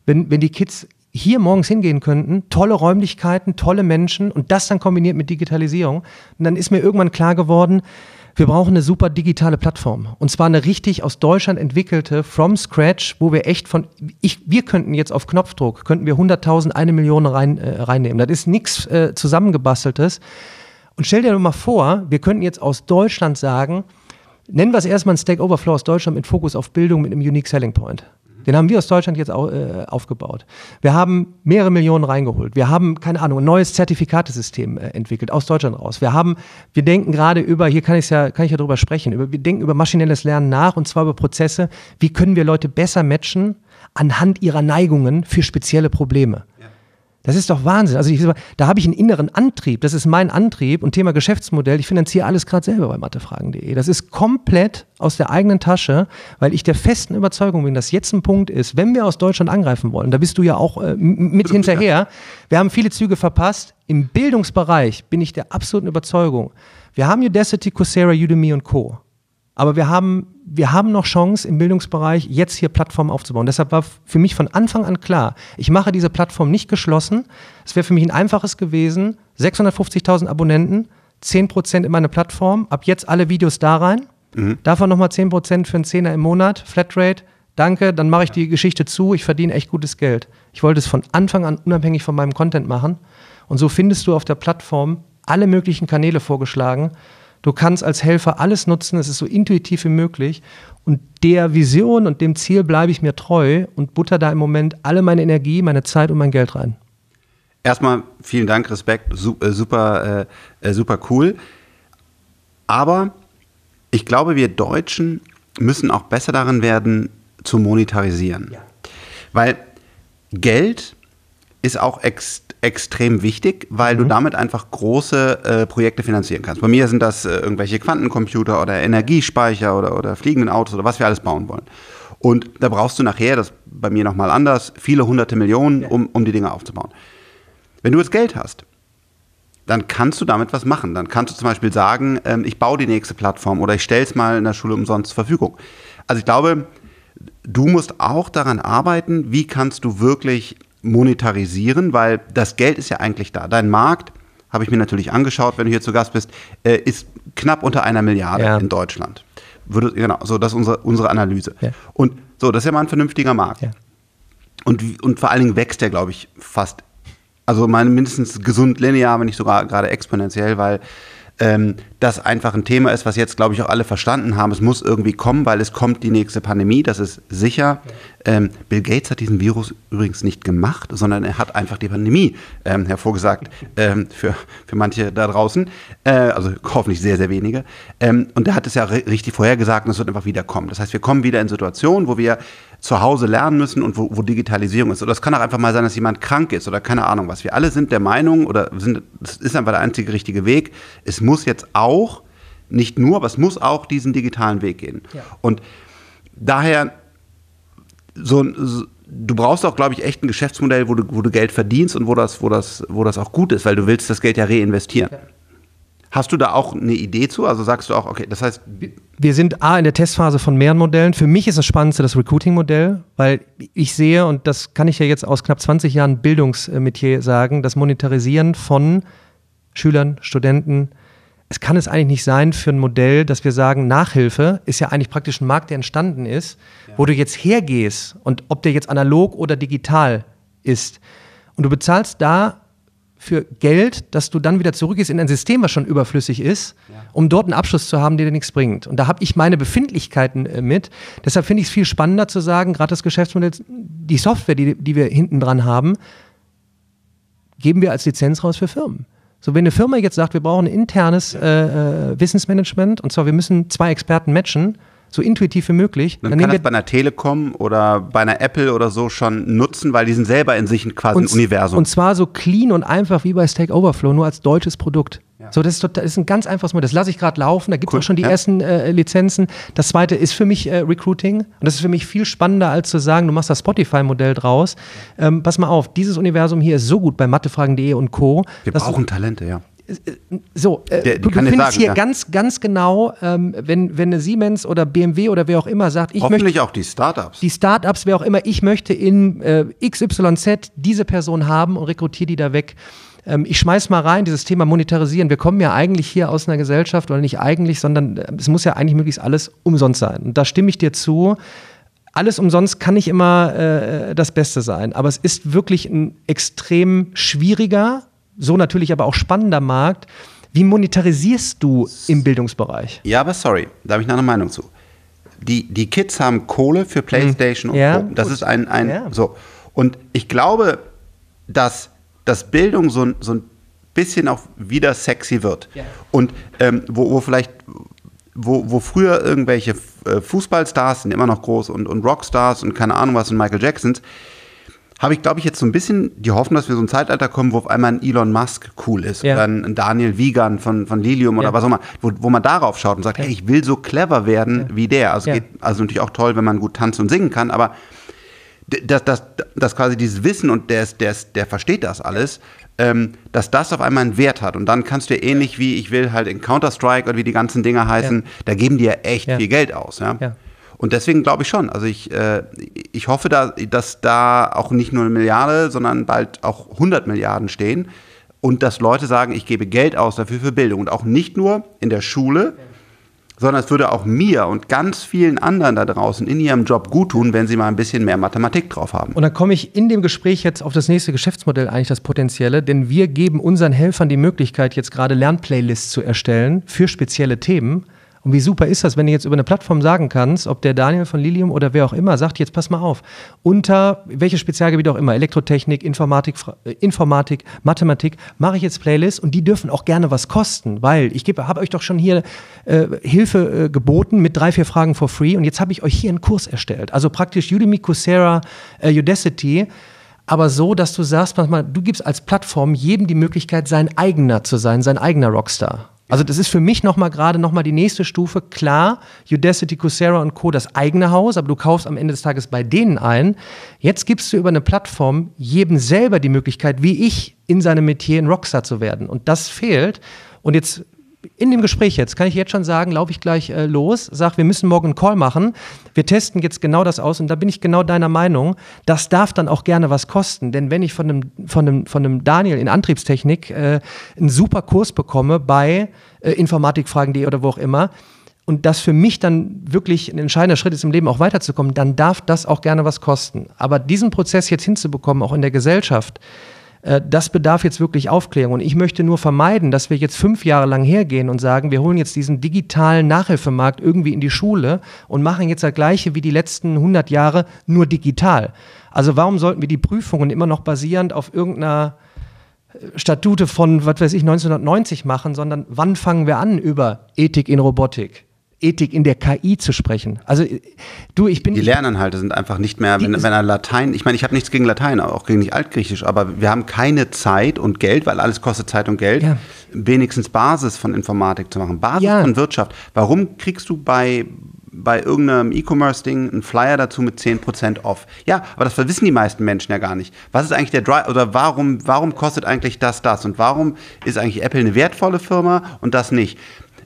wenn, wenn die Kids hier morgens hingehen könnten, tolle Räumlichkeiten, tolle Menschen und das dann kombiniert mit Digitalisierung. Und dann ist mir irgendwann klar geworden, wir brauchen eine super digitale Plattform. Und zwar eine richtig aus Deutschland entwickelte, from scratch, wo wir echt von, ich, wir könnten jetzt auf Knopfdruck, könnten wir 100.000, eine Million rein, äh, reinnehmen. Das ist nichts äh, zusammengebasteltes. Und stell dir doch mal vor, wir könnten jetzt aus Deutschland sagen, nennen wir es erstmal ein Stack Overflow aus Deutschland mit Fokus auf Bildung mit einem Unique Selling Point. Den haben wir aus Deutschland jetzt au, äh, aufgebaut. Wir haben mehrere Millionen reingeholt. Wir haben, keine Ahnung, ein neues Zertifikatesystem äh, entwickelt aus Deutschland raus. Wir haben, wir denken gerade über, hier kann ich ja, kann ich ja drüber sprechen, über, wir denken über maschinelles Lernen nach und zwar über Prozesse. Wie können wir Leute besser matchen anhand ihrer Neigungen für spezielle Probleme? Das ist doch Wahnsinn. Also ich, da habe ich einen inneren Antrieb. Das ist mein Antrieb und Thema Geschäftsmodell. Ich finanziere alles gerade selber bei mathefragen.de. Das ist komplett aus der eigenen Tasche, weil ich der festen Überzeugung bin, dass jetzt ein Punkt ist, wenn wir aus Deutschland angreifen wollen, da bist du ja auch äh, mit hinterher. Wir haben viele Züge verpasst. Im Bildungsbereich bin ich der absoluten Überzeugung. Wir haben Udacity, Coursera, Udemy und Co. Aber wir haben, wir haben noch Chance im Bildungsbereich, jetzt hier Plattformen aufzubauen. Deshalb war für mich von Anfang an klar, ich mache diese Plattform nicht geschlossen. Es wäre für mich ein einfaches gewesen, 650.000 Abonnenten, 10% in meine Plattform, ab jetzt alle Videos da rein, mhm. davon nochmal 10% für einen Zehner im Monat, Flatrate, danke, dann mache ich die Geschichte zu, ich verdiene echt gutes Geld. Ich wollte es von Anfang an unabhängig von meinem Content machen. Und so findest du auf der Plattform alle möglichen Kanäle vorgeschlagen, Du kannst als Helfer alles nutzen, es ist so intuitiv wie möglich. Und der Vision und dem Ziel bleibe ich mir treu und butter da im Moment alle meine Energie, meine Zeit und mein Geld rein. Erstmal vielen Dank, Respekt, äh, super, äh, äh, super cool. Aber ich glaube, wir Deutschen müssen auch besser darin werden, zu monetarisieren. Ja. Weil Geld ist auch extrem extrem wichtig, weil mhm. du damit einfach große äh, Projekte finanzieren kannst. Bei mir sind das äh, irgendwelche Quantencomputer oder Energiespeicher oder, oder fliegenden Autos oder was wir alles bauen wollen. Und da brauchst du nachher, das bei mir nochmal anders, viele hunderte Millionen, um, um die Dinge aufzubauen. Wenn du jetzt Geld hast, dann kannst du damit was machen. Dann kannst du zum Beispiel sagen, ähm, ich baue die nächste Plattform oder ich stelle es mal in der Schule umsonst zur Verfügung. Also ich glaube, du musst auch daran arbeiten, wie kannst du wirklich monetarisieren, weil das Geld ist ja eigentlich da. Dein Markt, habe ich mir natürlich angeschaut, wenn du hier zu Gast bist, äh, ist knapp unter einer Milliarde ja. in Deutschland. Würde, genau, so das ist unsere, unsere Analyse. Ja. Und so, das ist ja mal ein vernünftiger Markt. Ja. Und, und vor allen Dingen wächst der, glaube ich, fast, also meine mindestens gesund linear, wenn nicht sogar gerade exponentiell, weil ähm, das einfach ein Thema ist, was jetzt, glaube ich, auch alle verstanden haben. Es muss irgendwie kommen, weil es kommt die nächste Pandemie, das ist sicher. Ähm, Bill Gates hat diesen Virus übrigens nicht gemacht, sondern er hat einfach die Pandemie ähm, hervorgesagt ähm, für, für manche da draußen. Äh, also hoffentlich sehr, sehr wenige. Ähm, und der hat es ja richtig vorhergesagt und es wird einfach wieder kommen. Das heißt, wir kommen wieder in Situationen, wo wir zu Hause lernen müssen und wo, wo Digitalisierung ist. Oder es kann auch einfach mal sein, dass jemand krank ist oder keine Ahnung was. Wir alle sind der Meinung oder sind, das ist einfach der einzige richtige Weg. Es muss jetzt auch, nicht nur, aber es muss auch diesen digitalen Weg gehen. Ja. Und daher so, so du brauchst auch, glaube ich, echt ein Geschäftsmodell, wo du, wo du Geld verdienst und wo das, wo, das, wo das auch gut ist, weil du willst das Geld ja reinvestieren. Ja. Hast du da auch eine Idee zu? Also sagst du auch, okay, das heißt. Wir sind A in der Testphase von mehreren Modellen. Für mich ist das Spannendste das Recruiting-Modell, weil ich sehe, und das kann ich ja jetzt aus knapp 20 Jahren Bildungsmetier sagen, das Monetarisieren von Schülern, Studenten. Es kann es eigentlich nicht sein für ein Modell, dass wir sagen, Nachhilfe ist ja eigentlich praktisch ein Markt, der entstanden ist, ja. wo du jetzt hergehst und ob der jetzt analog oder digital ist. Und du bezahlst da für Geld, dass du dann wieder zurückgehst in ein System, was schon überflüssig ist, ja. um dort einen Abschluss zu haben, der dir nichts bringt. Und da habe ich meine Befindlichkeiten äh, mit. Deshalb finde ich es viel spannender zu sagen, gerade das Geschäftsmodell, die Software, die, die wir hinten dran haben, geben wir als Lizenz raus für Firmen. So, wenn eine Firma jetzt sagt, wir brauchen ein internes äh, äh, Wissensmanagement, und zwar wir müssen zwei Experten matchen, so intuitiv wie möglich. Dann, dann kann das bei einer Telekom oder bei einer Apple oder so schon nutzen, weil die sind selber in sich quasi und, ein Universum. Und zwar so clean und einfach wie bei Stack Overflow, nur als deutsches Produkt. Ja. So, das ist, total, das ist ein ganz einfaches Modell. Das lasse ich gerade laufen. Da gibt es cool. auch schon die ja. ersten äh, Lizenzen. Das zweite ist für mich äh, Recruiting. Und das ist für mich viel spannender, als zu sagen, du machst das Spotify-Modell draus. Ähm, pass mal auf, dieses Universum hier ist so gut bei mathefragen.de und Co. Wir brauchen Talente, ja so, äh, Der, du, du findest sagen, hier ja. ganz, ganz genau, ähm, wenn, wenn eine Siemens oder BMW oder wer auch immer sagt, ich Hoffentlich möchte. auch die Startups. Die Startups, wer auch immer, ich möchte in äh, XYZ diese Person haben und rekrutiere die da weg. Ähm, ich schmeiß mal rein, dieses Thema Monetarisieren. Wir kommen ja eigentlich hier aus einer Gesellschaft, oder nicht eigentlich, sondern äh, es muss ja eigentlich möglichst alles umsonst sein. Und da stimme ich dir zu alles umsonst kann nicht immer äh, das Beste sein, aber es ist wirklich ein extrem schwieriger, so natürlich aber auch spannender Markt. Wie monetarisierst du im Bildungsbereich? Ja, aber sorry, da habe ich noch eine Meinung zu. Die, die Kids haben Kohle für Playstation hm. und Co. Das gut. ist ein, ein ja. so. Und ich glaube, dass, dass Bildung so, so ein bisschen auch wieder sexy wird. Ja. Und ähm, wo, wo vielleicht, wo, wo früher irgendwelche äh, Fußballstars sind immer noch groß und, und Rockstars und keine Ahnung was und Michael Jacksons, habe ich, glaube ich, jetzt so ein bisschen die Hoffnung, dass wir so ein Zeitalter kommen, wo auf einmal ein Elon Musk cool ist ja. oder ein Daniel Wiegand von, von Lilium ja. oder was auch immer, wo, wo man darauf schaut und sagt, ja. hey, ich will so clever werden wie der. Also geht also natürlich auch toll, wenn man gut tanzen und singen kann, aber dass, dass, dass quasi dieses Wissen und der, der, der versteht das alles, ähm, dass das auf einmal einen Wert hat. Und dann kannst du ja ähnlich wie, ich will halt in Counter-Strike oder wie die ganzen Dinger heißen, da geben die ja echt viel Geld aus. Ja? Und deswegen glaube ich schon. Also ich, äh, ich hoffe, da, dass da auch nicht nur eine Milliarde, sondern bald auch 100 Milliarden stehen. Und dass Leute sagen, ich gebe Geld aus dafür für Bildung. Und auch nicht nur in der Schule, sondern es würde auch mir und ganz vielen anderen da draußen in ihrem Job gut tun, wenn sie mal ein bisschen mehr Mathematik drauf haben. Und dann komme ich in dem Gespräch jetzt auf das nächste Geschäftsmodell eigentlich das Potenzielle, denn wir geben unseren Helfern die Möglichkeit, jetzt gerade Lernplaylists zu erstellen für spezielle Themen und wie super ist das, wenn du jetzt über eine Plattform sagen kannst, ob der Daniel von Lilium oder wer auch immer sagt, jetzt pass mal auf, unter welches Spezialgebiet auch immer, Elektrotechnik, Informatik, äh, Informatik, Mathematik, mache ich jetzt Playlists und die dürfen auch gerne was kosten, weil ich habe euch doch schon hier äh, Hilfe äh, geboten mit drei, vier Fragen for free und jetzt habe ich euch hier einen Kurs erstellt. Also praktisch Udemy, Coursera, äh, Udacity aber so, dass du sagst, manchmal, du gibst als Plattform jedem die Möglichkeit, sein eigener zu sein, sein eigener Rockstar. Also das ist für mich nochmal gerade nochmal die nächste Stufe. Klar, Udacity, Coursera und Co. das eigene Haus, aber du kaufst am Ende des Tages bei denen ein. Jetzt gibst du über eine Plattform jedem selber die Möglichkeit, wie ich in seinem Metier ein Rockstar zu werden. Und das fehlt. Und jetzt in dem Gespräch jetzt, kann ich jetzt schon sagen, laufe ich gleich äh, los, sag, wir müssen morgen einen Call machen. Wir testen jetzt genau das aus und da bin ich genau deiner Meinung. Das darf dann auch gerne was kosten, denn wenn ich von einem, von einem, von einem Daniel in Antriebstechnik äh, einen super Kurs bekomme bei äh, informatikfragen.de oder wo auch immer, und das für mich dann wirklich ein entscheidender Schritt ist im Leben auch weiterzukommen, dann darf das auch gerne was kosten. Aber diesen Prozess jetzt hinzubekommen, auch in der Gesellschaft, das bedarf jetzt wirklich Aufklärung. Und ich möchte nur vermeiden, dass wir jetzt fünf Jahre lang hergehen und sagen, wir holen jetzt diesen digitalen Nachhilfemarkt irgendwie in die Schule und machen jetzt das Gleiche wie die letzten 100 Jahre, nur digital. Also warum sollten wir die Prüfungen immer noch basierend auf irgendeiner äh, Statute von, was weiß ich, 1990 machen, sondern wann fangen wir an über Ethik in Robotik? Ethik in der KI zu sprechen. Also du, ich bin. Die Lerninhalte sind einfach nicht mehr, wenn, wenn er Latein, ich meine, ich habe nichts gegen Latein, auch gegen nicht Altgriechisch, aber wir haben keine Zeit und Geld, weil alles kostet Zeit und Geld, ja. wenigstens Basis von Informatik zu machen, Basis ja. von Wirtschaft. Warum kriegst du bei, bei irgendeinem E-Commerce-Ding einen Flyer dazu mit 10% off. Ja, aber das wissen die meisten Menschen ja gar nicht. Was ist eigentlich der Drive oder warum, warum kostet eigentlich das das und warum ist eigentlich Apple eine wertvolle Firma und das nicht?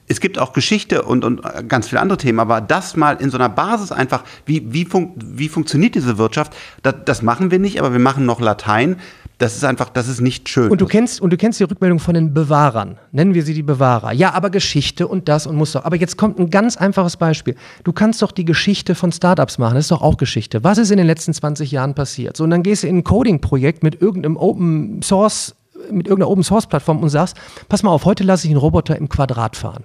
Es gibt auch Geschichte und, und ganz viele andere Themen, aber das mal in so einer Basis einfach, wie, wie, fun wie funktioniert diese Wirtschaft, das, das machen wir nicht, aber wir machen noch Latein. Das ist einfach, das ist nicht schön. Und du kennst, und du kennst die Rückmeldung von den Bewahrern. Nennen wir sie die Bewahrer. Ja, aber Geschichte und das und muss doch. Aber jetzt kommt ein ganz einfaches Beispiel. Du kannst doch die Geschichte von Startups machen. Das ist doch auch Geschichte. Was ist in den letzten 20 Jahren passiert? So, und dann gehst du in ein Coding-Projekt mit irgendeinem Open Source mit irgendeiner Open Source Plattform und sagst, pass mal auf, heute lasse ich einen Roboter im Quadrat fahren.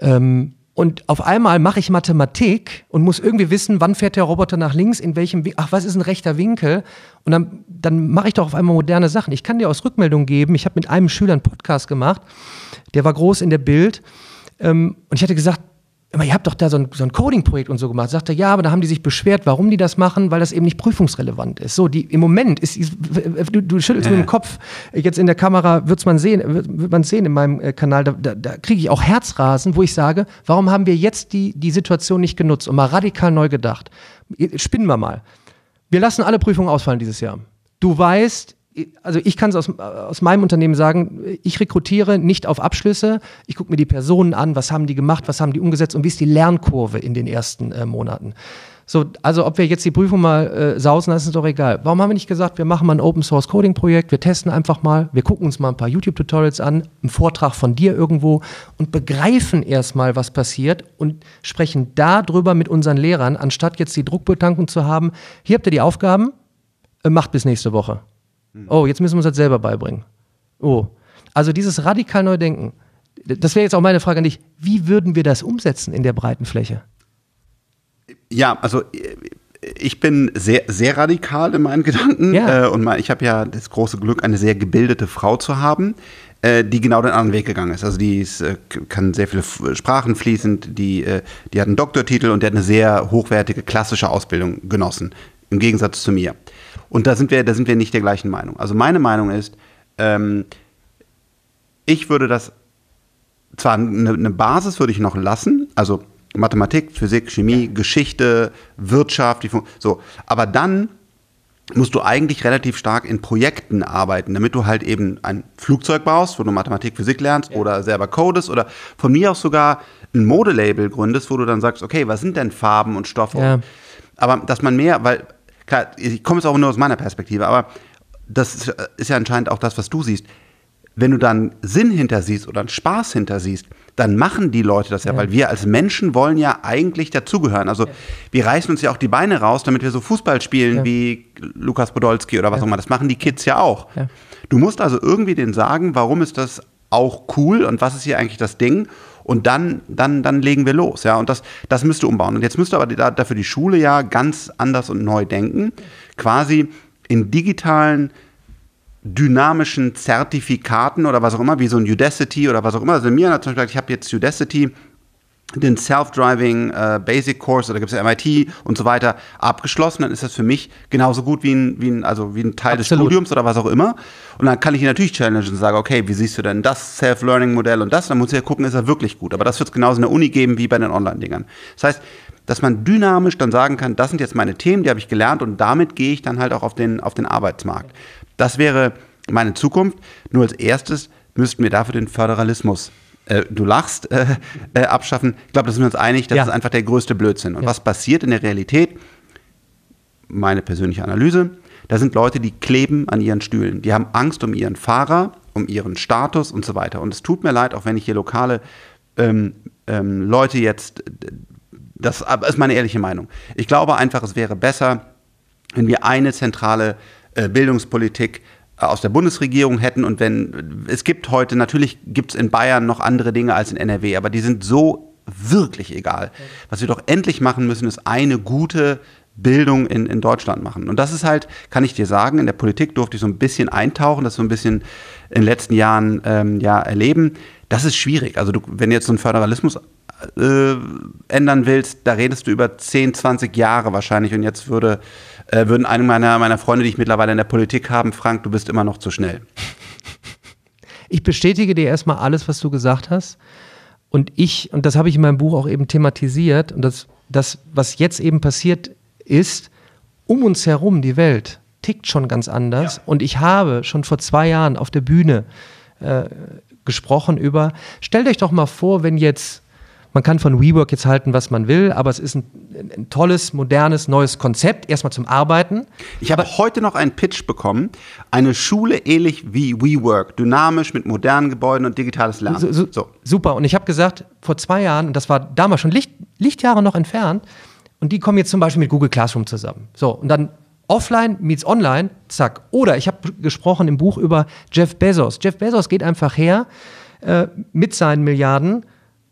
Ähm, und auf einmal mache ich Mathematik und muss irgendwie wissen, wann fährt der Roboter nach links, in welchem Winkel, ach, was ist ein rechter Winkel? Und dann, dann mache ich doch auf einmal moderne Sachen. Ich kann dir aus Rückmeldung geben, ich habe mit einem Schüler einen Podcast gemacht, der war groß in der Bild. Ähm, und ich hatte gesagt, aber ihr habt doch da so ein, so ein Coding-Projekt und so gemacht. Sagt er, ja, aber da haben die sich beschwert, warum die das machen, weil das eben nicht prüfungsrelevant ist. So, die, im Moment ist, du, du schüttelst ja. mit dem Kopf, jetzt in der Kamera wird's man sehen, wird, wird man sehen in meinem äh, Kanal, da, da, da kriege ich auch Herzrasen, wo ich sage, warum haben wir jetzt die, die Situation nicht genutzt und mal radikal neu gedacht? Spinnen wir mal. Wir lassen alle Prüfungen ausfallen dieses Jahr. Du weißt, also ich kann es aus, aus meinem Unternehmen sagen, ich rekrutiere nicht auf Abschlüsse, ich gucke mir die Personen an, was haben die gemacht, was haben die umgesetzt und wie ist die Lernkurve in den ersten äh, Monaten. So, also ob wir jetzt die Prüfung mal äh, sausen, das ist doch egal. Warum haben wir nicht gesagt, wir machen mal ein Open Source Coding Projekt, wir testen einfach mal, wir gucken uns mal ein paar YouTube Tutorials an, einen Vortrag von dir irgendwo und begreifen erstmal, was passiert und sprechen darüber mit unseren Lehrern, anstatt jetzt die Druckbetankung zu haben, hier habt ihr die Aufgaben, äh, macht bis nächste Woche. Mhm. Oh, jetzt müssen wir uns das selber beibringen. Oh. Also dieses radikal Neudenken, das wäre jetzt auch meine Frage an dich. Wie würden wir das umsetzen in der breiten Fläche? Ja, also ich bin sehr, sehr radikal in meinen Gedanken. Ja. Äh, und ich habe ja das große Glück, eine sehr gebildete Frau zu haben, äh, die genau den anderen Weg gegangen ist. Also die ist, äh, kann sehr viele Sprachen fließend, die, die hat einen Doktortitel und die hat eine sehr hochwertige klassische Ausbildung genossen, im Gegensatz zu mir. Und da sind wir, da sind wir nicht der gleichen Meinung. Also meine Meinung ist, ähm, ich würde das zwar eine, eine, Basis würde ich noch lassen, also Mathematik, Physik, Chemie, Geschichte, Wirtschaft, so, aber dann musst du eigentlich relativ stark in Projekten arbeiten, damit du halt eben ein Flugzeug baust, wo du Mathematik, Physik lernst ja. oder selber codest oder von mir aus sogar ein Modelabel gründest, wo du dann sagst, okay, was sind denn Farben und Stoffe? Ja. Aber dass man mehr, weil klar, ich komme jetzt auch nur aus meiner Perspektive, aber das ist ja anscheinend auch das, was du siehst. Wenn du dann Sinn hinter siehst oder einen Spaß hinter siehst, dann machen die Leute das ja, ja. weil wir als Menschen wollen ja eigentlich dazugehören. Also ja. wir reißen uns ja auch die Beine raus, damit wir so Fußball spielen ja. wie Lukas Podolski oder was auch immer. Das machen die Kids ja auch. Du musst also irgendwie denen sagen, warum ist das auch cool und was ist hier eigentlich das Ding? Und dann, dann, dann legen wir los. Ja? Und das, das müsste umbauen. Und jetzt müsste aber die, dafür die Schule ja ganz anders und neu denken. Quasi in digitalen, dynamischen Zertifikaten oder was auch immer, wie so ein Udacity oder was auch immer. Also mir hat zum Beispiel gesagt, ich habe jetzt Udacity den Self-Driving äh, Basic Course oder gibt es ja MIT und so weiter abgeschlossen, dann ist das für mich genauso gut wie ein, wie ein, also wie ein Teil Absolut. des Studiums oder was auch immer. Und dann kann ich ihn natürlich challengen und sagen, okay, wie siehst du denn das Self-Learning-Modell und das? Dann muss ich ja gucken, ist er wirklich gut. Aber das wird es genauso in der Uni geben wie bei den Online-Dingern. Das heißt, dass man dynamisch dann sagen kann, das sind jetzt meine Themen, die habe ich gelernt und damit gehe ich dann halt auch auf den, auf den Arbeitsmarkt. Das wäre meine Zukunft. Nur als erstes müssten wir dafür den Föderalismus äh, du lachst, äh, äh, abschaffen. Ich glaube, da sind wir uns einig, das ja. ist einfach der größte Blödsinn. Und ja. was passiert in der Realität? Meine persönliche Analyse. Da sind Leute, die kleben an ihren Stühlen. Die haben Angst um ihren Fahrer, um ihren Status und so weiter. Und es tut mir leid, auch wenn ich hier lokale ähm, ähm, Leute jetzt, das ist meine ehrliche Meinung. Ich glaube einfach, es wäre besser, wenn wir eine zentrale äh, Bildungspolitik aus der Bundesregierung hätten und wenn es gibt heute, natürlich gibt es in Bayern noch andere Dinge als in NRW, aber die sind so wirklich egal. Was wir doch endlich machen müssen, ist eine gute Bildung in, in Deutschland machen. Und das ist halt, kann ich dir sagen, in der Politik durfte ich so ein bisschen eintauchen, das so ein bisschen in den letzten Jahren ähm, ja, erleben. Das ist schwierig. Also du, wenn jetzt so einen Föderalismus äh, ändern willst, da redest du über 10, 20 Jahre wahrscheinlich. Und jetzt würde, äh, würden einige meiner, meiner Freunde, die ich mittlerweile in der Politik haben, Frank, du bist immer noch zu schnell. Ich bestätige dir erstmal alles, was du gesagt hast. Und ich, und das habe ich in meinem Buch auch eben thematisiert, und das, das, was jetzt eben passiert ist, um uns herum, die Welt, tickt schon ganz anders. Ja. Und ich habe schon vor zwei Jahren auf der Bühne äh, gesprochen über, stellt euch doch mal vor, wenn jetzt man kann von WeWork jetzt halten, was man will, aber es ist ein, ein tolles, modernes, neues Konzept, erstmal zum Arbeiten. Ich habe heute noch einen Pitch bekommen. Eine Schule ähnlich wie WeWork, dynamisch mit modernen Gebäuden und digitales Lernen. So, so. Super. Und ich habe gesagt, vor zwei Jahren, und das war damals schon Licht, Lichtjahre noch entfernt, und die kommen jetzt zum Beispiel mit Google Classroom zusammen. So, und dann offline meets online, zack. Oder ich habe gesprochen im Buch über Jeff Bezos. Jeff Bezos geht einfach her äh, mit seinen Milliarden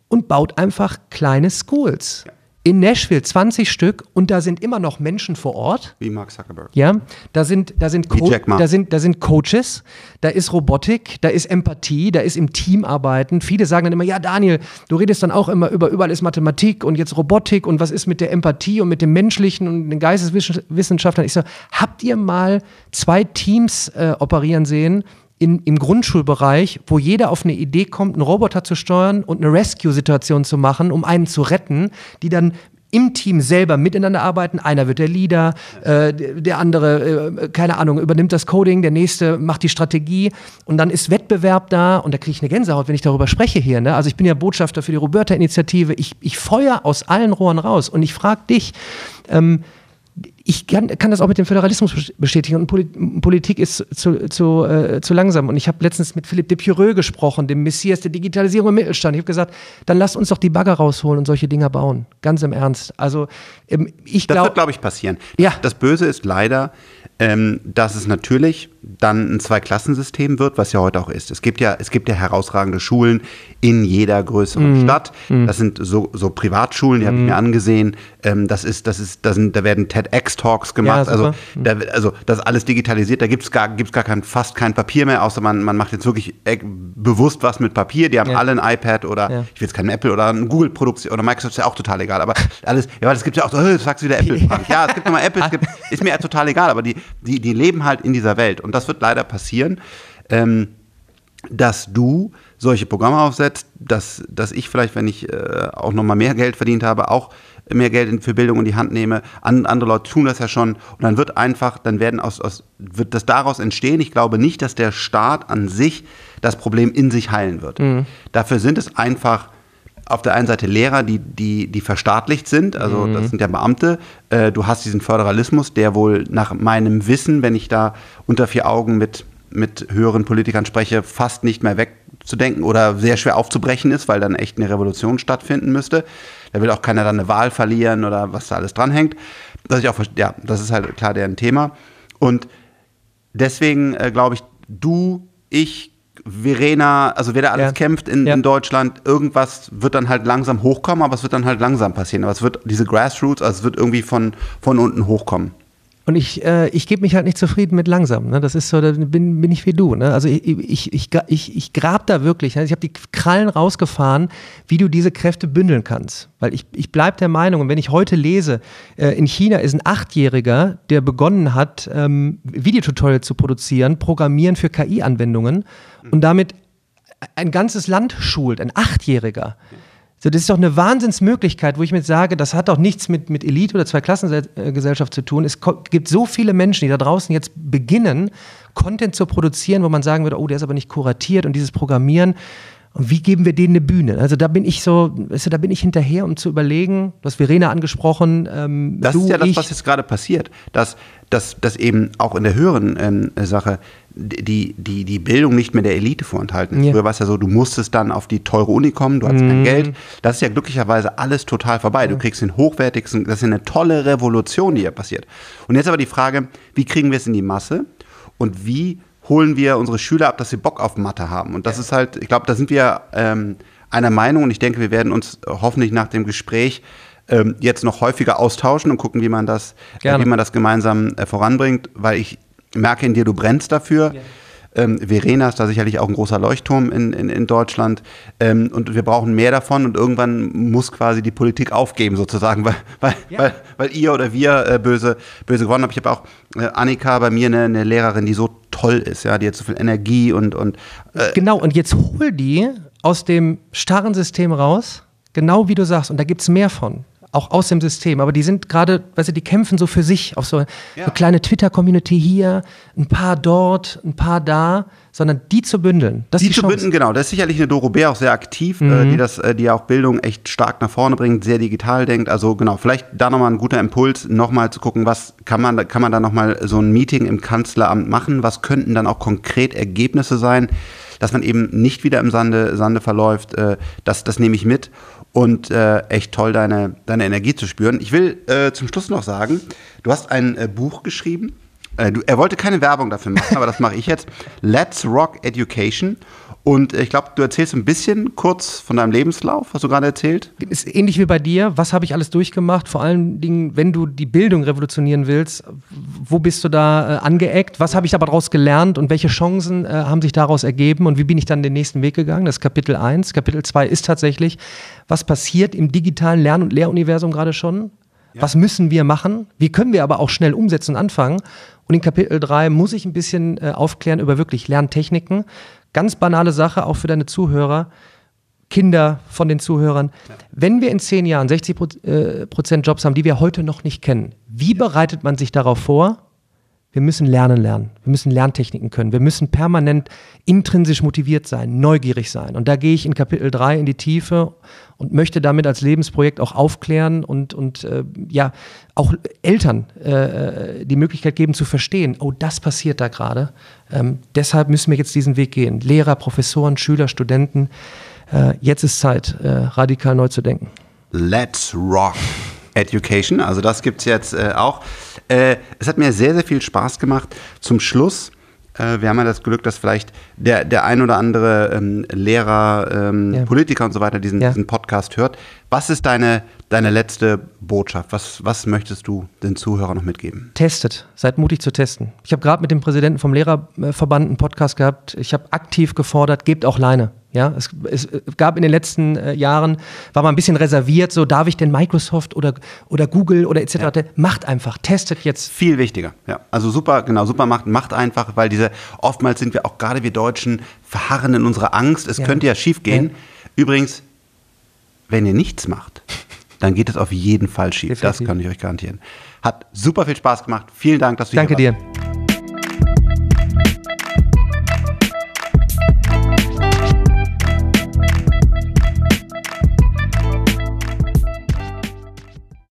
und baut einfach kleine Schools. Ja. In Nashville 20 Stück und da sind immer noch Menschen vor Ort. Wie Mark Zuckerberg. Ja, da sind, da sind, Co da sind, da sind Coaches, da ist Robotik, da ist Empathie, da ist im Team arbeiten. Viele sagen dann immer, ja Daniel, du redest dann auch immer über, überall ist Mathematik und jetzt Robotik und was ist mit der Empathie und mit dem Menschlichen und den Geisteswissenschaftlern. Ich so, habt ihr mal zwei Teams äh, operieren sehen, in, im Grundschulbereich, wo jeder auf eine Idee kommt, einen Roboter zu steuern und eine Rescue-Situation zu machen, um einen zu retten, die dann im Team selber miteinander arbeiten. Einer wird der Leader, äh, der andere, äh, keine Ahnung, übernimmt das Coding, der nächste macht die Strategie und dann ist Wettbewerb da und da kriege ich eine Gänsehaut, wenn ich darüber spreche hier. Ne? Also ich bin ja Botschafter für die Roberta-Initiative. Ich, ich feuer aus allen Rohren raus und ich frage dich, ähm, ich kann, kann, das auch mit dem Föderalismus bestätigen und Politik ist zu, zu, äh, zu langsam. Und ich habe letztens mit Philipp de Pureux gesprochen, dem Messias der Digitalisierung im Mittelstand. Ich habe gesagt, dann lasst uns doch die Bagger rausholen und solche Dinger bauen. Ganz im Ernst. Also ähm, ich glaube. Das wird, glaube ich, passieren. Ja. Das Böse ist leider, ähm, dass es natürlich dann ein Zweiklassensystem wird, was ja heute auch ist. Es gibt ja, es gibt ja herausragende Schulen in jeder größeren mm. Stadt. Mm. Das sind so, so Privatschulen, die mm. habe ich mir angesehen. Ähm, das ist, das ist, da sind, da werden TEDx-Talks gemacht. Ja, also, mhm. da, also das ist alles digitalisiert. Da gibt es gar, gibt's gar kein, fast kein Papier mehr, außer man, man macht jetzt wirklich bewusst was mit Papier. Die haben ja. alle ein iPad oder ja. ich will jetzt kein Apple oder ein Google-Produktion oder Microsoft ist ja auch total egal. Aber alles, ja, das gibt ja auch so, du sagst wieder Apple. ja, es gibt nochmal Apple, es gibt, ist mir total egal, aber die, die, die leben halt in dieser Welt. Und das wird leider passieren, ähm, dass du solche Programme aufsetzt, dass, dass ich vielleicht, wenn ich äh, auch nochmal mehr Geld verdient habe, auch mehr Geld für Bildung in die Hand nehme. An, andere Leute tun das ja schon. Und dann wird einfach, dann werden aus, aus, wird das daraus entstehen. Ich glaube nicht, dass der Staat an sich das Problem in sich heilen wird. Mhm. Dafür sind es einfach auf der einen Seite Lehrer, die, die, die verstaatlicht sind, also mhm. das sind ja Beamte. Äh, du hast diesen Föderalismus, der wohl nach meinem Wissen, wenn ich da unter vier Augen mit, mit höheren Politikern spreche, fast nicht mehr wegzudenken oder sehr schwer aufzubrechen ist, weil dann echt eine Revolution stattfinden müsste. Da will auch keiner dann eine Wahl verlieren oder was da alles dranhängt. Das, ich auch, ja, das ist halt klar deren Thema. Und deswegen äh, glaube ich, du, ich, Verena, also wer da alles ja. kämpft in, ja. in, Deutschland, irgendwas wird dann halt langsam hochkommen, aber es wird dann halt langsam passieren. Aber es wird diese Grassroots, also es wird irgendwie von, von unten hochkommen. Und ich, äh, ich gebe mich halt nicht zufrieden mit langsam. Ne? Das ist so, da bin, bin ich wie du. Ne? Also ich, ich, ich, ich, ich grab da wirklich. Ne? Ich habe die Krallen rausgefahren, wie du diese Kräfte bündeln kannst. Weil ich, ich bleibe der Meinung, und wenn ich heute lese, äh, in China ist ein Achtjähriger, der begonnen hat, ähm, Videotutorial zu produzieren, Programmieren für KI-Anwendungen und damit ein ganzes Land schult, ein Achtjähriger. So, das ist doch eine Wahnsinnsmöglichkeit, wo ich mir sage, das hat doch nichts mit, mit Elite oder Zweiklassengesellschaft zu tun. Es gibt so viele Menschen, die da draußen jetzt beginnen, Content zu produzieren, wo man sagen würde, oh, der ist aber nicht kuratiert und dieses Programmieren. Und wie geben wir denen eine Bühne? Also da bin ich so, weißt du, da bin ich hinterher, um zu überlegen, du hast Verena angesprochen. Ähm, das du, ist ja das, was jetzt gerade passiert, dass, dass, dass eben auch in der höheren ähm, Sache die, die, die Bildung nicht mehr der Elite vorenthalten ist. Ja. Früher war es ja so, du musstest dann auf die teure Uni kommen, du hattest mhm. kein Geld. Das ist ja glücklicherweise alles total vorbei. Ja. Du kriegst den hochwertigsten, das ist eine tolle Revolution, die hier passiert. Und jetzt aber die Frage, wie kriegen wir es in die Masse und wie holen wir unsere Schüler ab, dass sie Bock auf Mathe haben. Und das ja. ist halt, ich glaube, da sind wir ähm, einer Meinung und ich denke, wir werden uns hoffentlich nach dem Gespräch ähm, jetzt noch häufiger austauschen und gucken, wie man das, äh, wie man das gemeinsam äh, voranbringt, weil ich merke in dir, du brennst dafür. Ja. Ähm, Verena ist da sicherlich auch ein großer Leuchtturm in, in, in Deutschland. Ähm, und wir brauchen mehr davon und irgendwann muss quasi die Politik aufgeben, sozusagen, weil, weil, ja. weil, weil ihr oder wir äh, böse, böse gewonnen habt. Ich habe auch äh, Annika bei mir, eine, eine, Lehrerin, die so toll ist, ja, die hat so viel Energie und. und äh genau, und jetzt hol die aus dem starren System raus, genau wie du sagst, und da gibt es mehr von auch aus dem System, aber die sind gerade, weißt du, die kämpfen so für sich, auf so ja. eine kleine Twitter-Community hier, ein paar dort, ein paar da, sondern die zu bündeln. Das die, die zu bündeln, genau. Da ist sicherlich eine Doro Bär auch sehr aktiv, äh, mhm. äh, die das, äh, die ja auch Bildung echt stark nach vorne bringt, sehr digital denkt. Also genau, vielleicht da nochmal ein guter Impuls, nochmal zu gucken, was kann man, kann man da nochmal so ein Meeting im Kanzleramt machen, was könnten dann auch konkret Ergebnisse sein, dass man eben nicht wieder im Sande, Sande verläuft, äh, das, das nehme ich mit und äh, echt toll, deine, deine Energie zu spüren. Ich will äh, zum Schluss noch sagen, du hast ein äh, Buch geschrieben. Äh, du, er wollte keine Werbung dafür machen, aber das mache ich jetzt. Let's Rock Education. Und ich glaube, du erzählst ein bisschen kurz von deinem Lebenslauf, was du gerade erzählt. Ist ähnlich wie bei dir. Was habe ich alles durchgemacht? Vor allen Dingen, wenn du die Bildung revolutionieren willst, wo bist du da äh, angeeckt? Was habe ich aber daraus gelernt und welche Chancen äh, haben sich daraus ergeben und wie bin ich dann den nächsten Weg gegangen? Das ist Kapitel 1. Kapitel 2 ist tatsächlich, was passiert im digitalen Lern- und Lehruniversum gerade schon? Ja. Was müssen wir machen? Wie können wir aber auch schnell umsetzen und anfangen? Und in Kapitel 3 muss ich ein bisschen äh, aufklären über wirklich Lerntechniken Ganz banale Sache, auch für deine Zuhörer, Kinder von den Zuhörern. Ja. Wenn wir in zehn Jahren 60 äh, Prozent Jobs haben, die wir heute noch nicht kennen, wie bereitet man sich darauf vor? Wir müssen lernen lernen. Wir müssen Lerntechniken können. Wir müssen permanent intrinsisch motiviert sein, neugierig sein. Und da gehe ich in Kapitel 3 in die Tiefe und möchte damit als Lebensprojekt auch aufklären und, und äh, ja, auch Eltern äh, die Möglichkeit geben zu verstehen, oh, das passiert da gerade. Ähm, deshalb müssen wir jetzt diesen Weg gehen. Lehrer, Professoren, Schüler, Studenten. Äh, jetzt ist Zeit, äh, radikal neu zu denken. Let's rock. Education. Also das gibt es jetzt äh, auch. Äh, es hat mir sehr, sehr viel Spaß gemacht. Zum Schluss, äh, wir haben ja das Glück, dass vielleicht der, der ein oder andere ähm, Lehrer, ähm, ja. Politiker und so weiter diesen, ja. diesen Podcast hört. Was ist deine, deine letzte Botschaft? Was, was möchtest du den Zuhörern noch mitgeben? Testet, seid mutig zu testen. Ich habe gerade mit dem Präsidenten vom Lehrerverband einen Podcast gehabt. Ich habe aktiv gefordert, gebt auch Leine. Ja, es, es, gab in den letzten äh, Jahren, war man ein bisschen reserviert, so darf ich denn Microsoft oder, oder Google oder etc. Ja. Macht einfach, testet jetzt. Viel wichtiger, ja. Also super, genau, super macht, macht einfach, weil diese, oftmals sind wir auch gerade wir Deutschen verharren in unserer Angst, es ja. könnte ja schief gehen. Ja. Übrigens, wenn ihr nichts macht, dann geht es auf jeden Fall schief. Definitiv. Das kann ich euch garantieren. Hat super viel Spaß gemacht. Vielen Dank, dass du Danke hier warst. Danke dir.